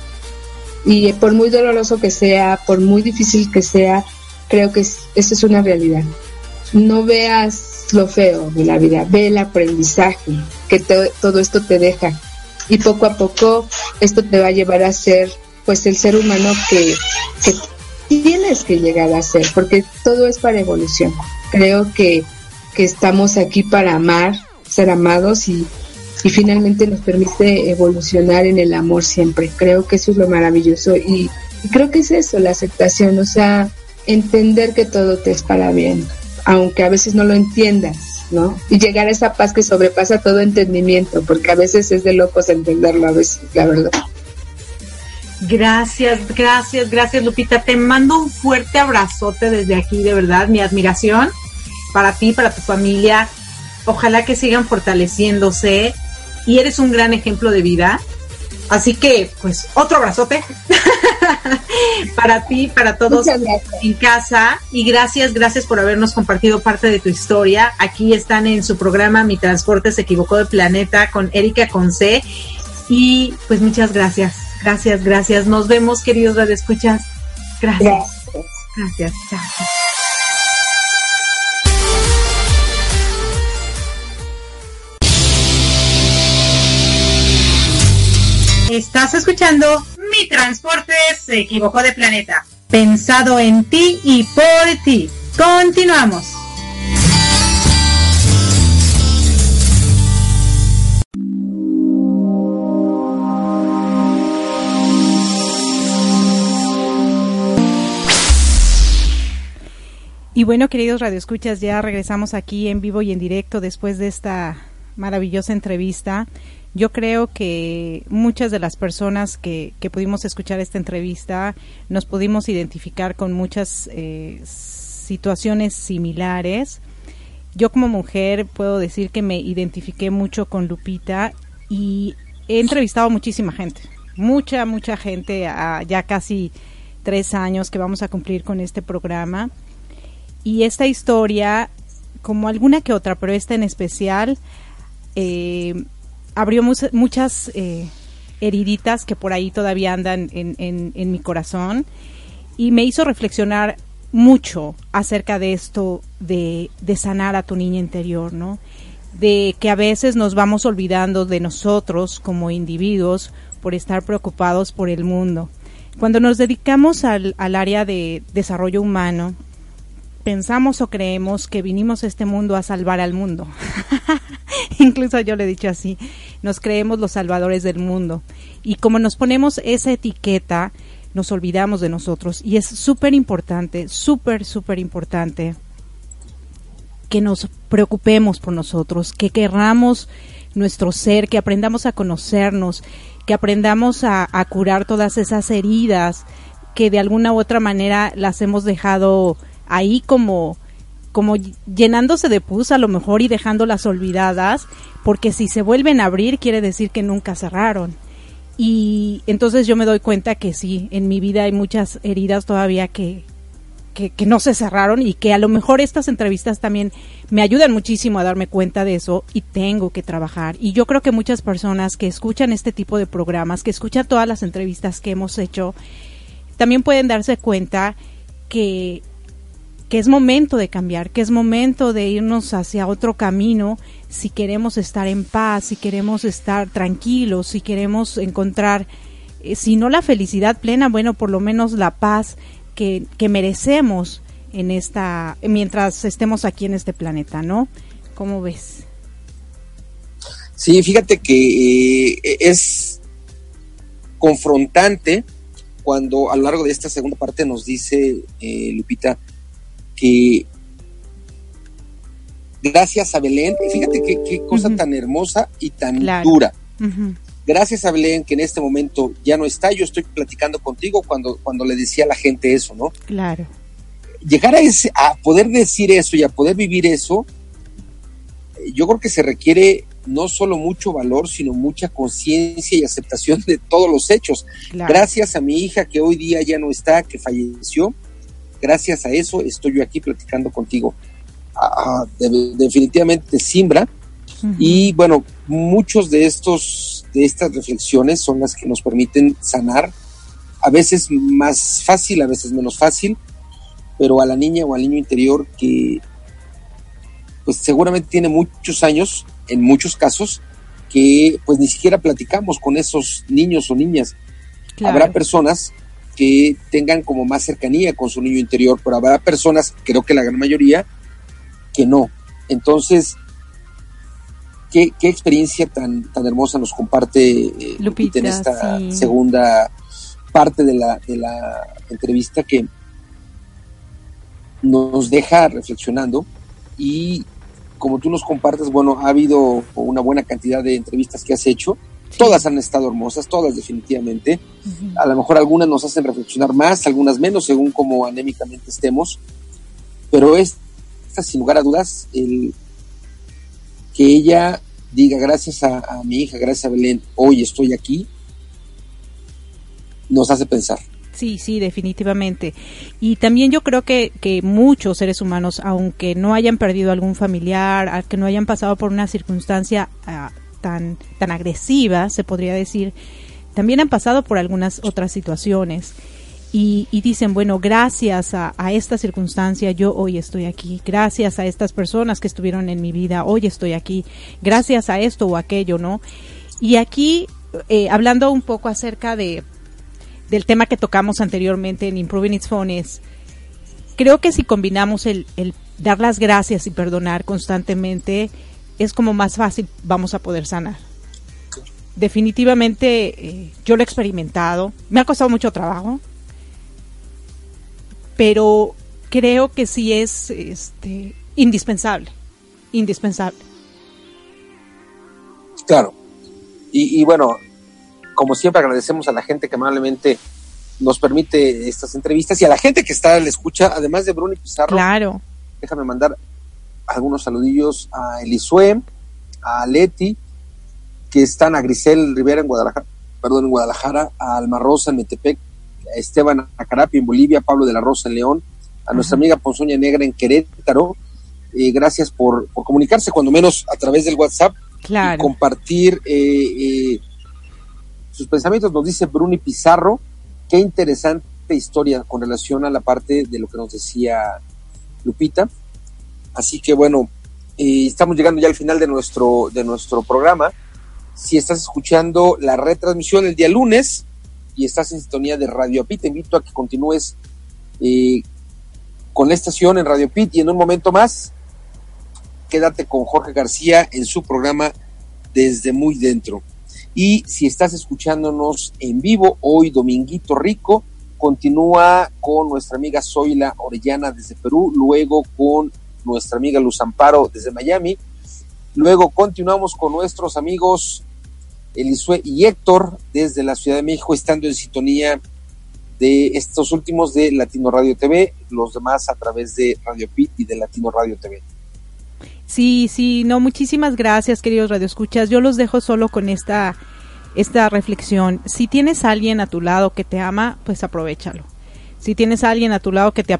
Y por muy doloroso que sea, por muy difícil que sea, creo que eso es una realidad. No veas lo feo de la vida, ve el aprendizaje que todo esto te deja y poco a poco esto te va a llevar a ser pues el ser humano que, que tienes que llegar a ser, porque todo es para evolución. Creo que, que estamos aquí para amar, ser amados y, y finalmente nos permite evolucionar en el amor siempre. Creo que eso es lo maravilloso y, y creo que es eso, la aceptación, o sea, entender que todo te es para bien aunque a veces no lo entiendas, ¿no? Y llegar a esa paz que sobrepasa todo entendimiento, porque a veces es de locos entenderlo, a veces, la verdad. Gracias, gracias, gracias Lupita. Te mando un fuerte abrazote desde aquí, de verdad, mi admiración para ti, para tu familia. Ojalá que sigan fortaleciéndose y eres un gran ejemplo de vida. Así que, pues, otro abrazote para ti, para todos en casa. Y gracias, gracias por habernos compartido parte de tu historia. Aquí están en su programa Mi Transporte se equivocó de planeta con Erika Conce. Y pues muchas gracias, gracias, gracias. Nos vemos, queridos radioescuchas. Gracias. Gracias. gracias. Escuchando Mi Transporte se equivocó de planeta. Pensado en ti y por ti. Continuamos. Y bueno, queridos radioescuchas, ya regresamos aquí en vivo y en directo después de esta maravillosa entrevista yo creo que muchas de las personas que, pudimos escuchar esta entrevista nos pudimos identificar con muchas eh, situaciones similares. Yo como mujer puedo decir que me identifiqué mucho con Lupita y he entrevistado a muchísima gente, mucha, mucha gente, a ya casi tres años que vamos a cumplir con este programa. Y esta historia, como alguna que otra, pero esta en especial, eh, abrió muchas eh, heriditas que por ahí todavía andan en, mi corazón y me hizo reflexionar mucho acerca de esto de, sanar a tu niña interior, ¿no? De que a veces nos vamos olvidando de nosotros como individuos por estar preocupados por el mundo. Cuando nos dedicamos al área de desarrollo humano, pensamos o creemos que vinimos a este mundo a salvar al mundo. Incluso yo le he dicho así, nos creemos los salvadores del mundo. Y como nos ponemos esa etiqueta, nos olvidamos de nosotros. Y es súper importante, súper, súper importante que nos preocupemos por nosotros, que querramos nuestro ser, que aprendamos a conocernos, que aprendamos a, a curar todas esas heridas que de alguna u otra manera las hemos dejado ahí como como llenándose de pus a lo mejor y dejándolas olvidadas, porque si se vuelven a abrir quiere decir que nunca cerraron. Y entonces yo me doy cuenta que sí, en mi vida hay muchas heridas todavía que, que, que, no se cerraron y que a lo mejor estas entrevistas también me ayudan muchísimo a darme cuenta de eso y tengo que trabajar. Y yo creo que muchas personas que escuchan este tipo de programas, que escuchan todas las entrevistas que hemos hecho, también pueden darse cuenta que que es momento de cambiar, que es momento de irnos hacia otro camino si queremos estar en paz, si queremos estar tranquilos, si queremos encontrar, eh, si no la felicidad plena, bueno, por lo menos la paz que, que merecemos en esta, mientras estemos aquí en este planeta, ¿no? ¿Cómo ves? Sí, fíjate que eh, es confrontante cuando a lo largo de esta segunda parte nos dice eh, Lupita que gracias a Belén, fíjate qué, cosa tan hermosa y tan dura. Gracias a Belén que en este momento ya no está, yo estoy platicando contigo cuando, cuando le decía a la gente eso, ¿no? Claro. Llegar a, ese, a poder decir eso y a poder vivir eso, yo creo que se requiere no solo mucho valor, sino mucha conciencia y aceptación de todos los hechos. Gracias a mi hija que hoy día ya no está, que falleció, gracias a eso estoy yo aquí platicando contigo. Ah, definitivamente simbra. Y bueno, muchos de estos, de estas reflexiones son las que nos permiten sanar, a veces más fácil, a veces menos fácil, pero a la niña o al niño interior que pues seguramente tiene muchos años, en muchos casos, que pues ni siquiera platicamos con esos niños o niñas. Habrá personas que tengan como más cercanía con su niño interior, pero habrá personas, creo que la gran mayoría, que no. Entonces, ¿qué, qué experiencia tan, tan hermosa nos comparte eh, Lupita, en esta segunda parte de la, de la entrevista que nos deja reflexionando y como tú nos compartes, bueno, ha habido una buena cantidad de entrevistas que has hecho. Todas han estado hermosas, todas definitivamente. A lo mejor algunas nos hacen reflexionar más, algunas menos, según cómo anémicamente estemos. Pero es, sin lugar a dudas, el que ella diga gracias a mi hija, gracias a Belén, hoy estoy aquí, nos hace pensar. Sí, sí, definitivamente. Y también yo creo que, que muchos seres humanos, aunque no hayan perdido algún familiar, que no hayan pasado por una circunstancia tan, tan agresiva, se podría decir, también han pasado por algunas otras situaciones. Y, dicen, bueno, gracias a, a, esta circunstancia yo hoy estoy aquí, gracias a estas personas que estuvieron en mi vida, hoy estoy aquí, gracias a esto o aquello, ¿no? Y aquí, eh, hablando un poco acerca de, del tema que tocamos anteriormente en Improving Its Phone es, creo que si combinamos el, dar las gracias y perdonar constantemente, es como más fácil vamos a poder sanar. Definitivamente eh, yo lo he experimentado, me ha costado mucho trabajo, pero creo que sí es este, indispensable, indispensable. Claro. Y, y bueno, como siempre agradecemos a la gente que amablemente nos permite estas entrevistas y a la gente que está le escucha, además de Bruno Pizarro. Claro. Déjame mandar algunos saludillos a Elisue, a Leti, que están a Grisel Rivera en Guadalajara, perdón, en Guadalajara, a Alma Rosa en Metepec, a Esteban Acarapi en Bolivia, Pablo de la Rosa en León, a nuestra amiga Ponzoña Negra en Querétaro. Eh, gracias por, comunicarse, cuando menos a través del WhatsApp, claro. y compartir eh, eh, sus pensamientos. Nos dice Bruni Pizarro, qué interesante historia con relación a la parte de lo que nos decía Lupita. Así que bueno, estamos llegando ya al final de nuestro, de nuestro programa. Si estás escuchando la retransmisión el día lunes y estás en sintonía de Radio Pit, te invito a que continúes eh, con la estación en Radio Pit y en un momento más quédate con Jorge García en su programa Desde Muy Dentro. Y si estás escuchándonos en vivo hoy, Dominguito Rico, continúa con nuestra amiga Zoila Orellana desde Perú, luego con nuestra amiga Luz Amparo desde Miami, luego continuamos con nuestros amigos Elisue y Héctor desde la Ciudad de México, estando en sintonía de estos últimos de Latino Radio TV, los demás a través de Radio Pit y de Latino Radio TV. Sí, sí, no, muchísimas gracias, queridos radioescuchas. Yo los dejo solo con esta, esta reflexión. Si tienes a alguien a tu lado que te ama, pues aprovechalo. Si tienes a alguien a tu lado que te,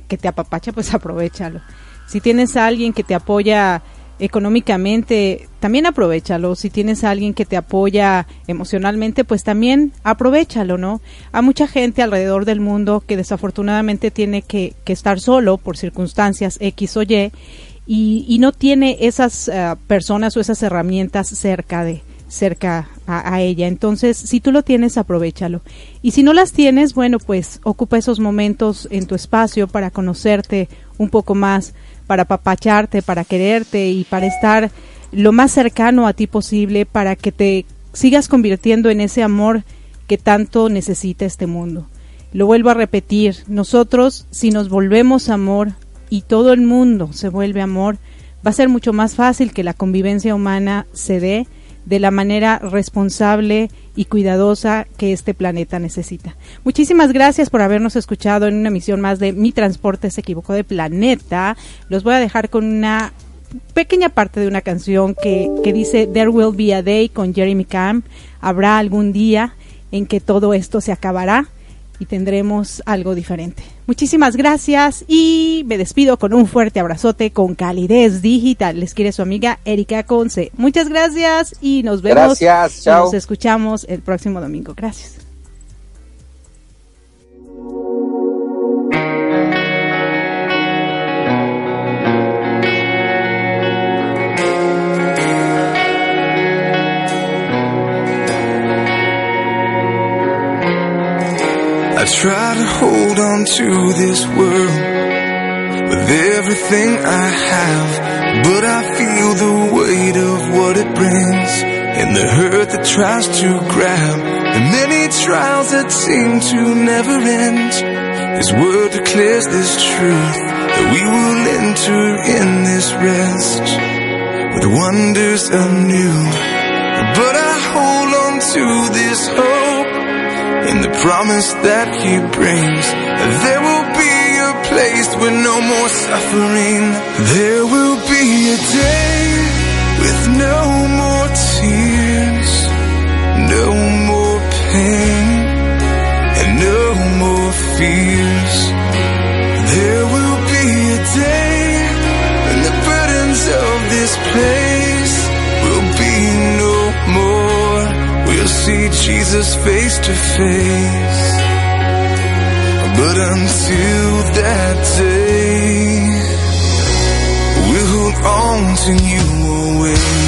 que te apapacha, pues aprovechalo. Si tienes a alguien que te apoya económicamente, también aprovechalo. Si tienes a alguien que te apoya emocionalmente, pues también aprovechalo, ¿no? Hay mucha gente alrededor del mundo que desafortunadamente tiene que, que estar solo por circunstancias X o Y y, no tiene esas eh, personas o esas herramientas cerca de cerca a, ella. Entonces, si tú lo tienes, aprovechalo. Y si no las tienes, bueno, pues ocupa esos momentos en tu espacio para conocerte un poco más, para papacharte, para quererte y para estar lo más cercano a ti posible para que te sigas convirtiendo en ese amor que tanto necesita este mundo. Lo vuelvo a repetir, nosotros si nos volvemos amor y todo el mundo se vuelve amor, va a ser mucho más fácil que la convivencia humana se dé de la manera responsable y cuidadosa que este planeta necesita. Muchísimas gracias por habernos escuchado en una emisión más de Mi Transporte se equivocó de planeta. Los voy a dejar con una pequeña parte de una canción que, que dice There Will Be a Day con Jeremy Camp. Habrá algún día en que todo esto se acabará y tendremos algo diferente. Muchísimas gracias y me despido con un fuerte abrazote con calidez digital. Les quiere su amiga Erika Conce. Muchas gracias y nos vemos. Gracias, chao. Nos escuchamos el próximo domingo. Gracias. Try to hold on to this world with everything I have, but I feel the weight of what it brings and the hurt that tries to grab the many trials that seem to never end. His word declares this truth that we will enter in this rest with wonders anew. But I hold on to this hope in the promise that he brings. There will be a place with no more suffering. There will be a day with no more tears, no more pain, and no more fears. There will be a day when the burdens of this place see Jesus face to face. But until that day, we'll hold on to you always.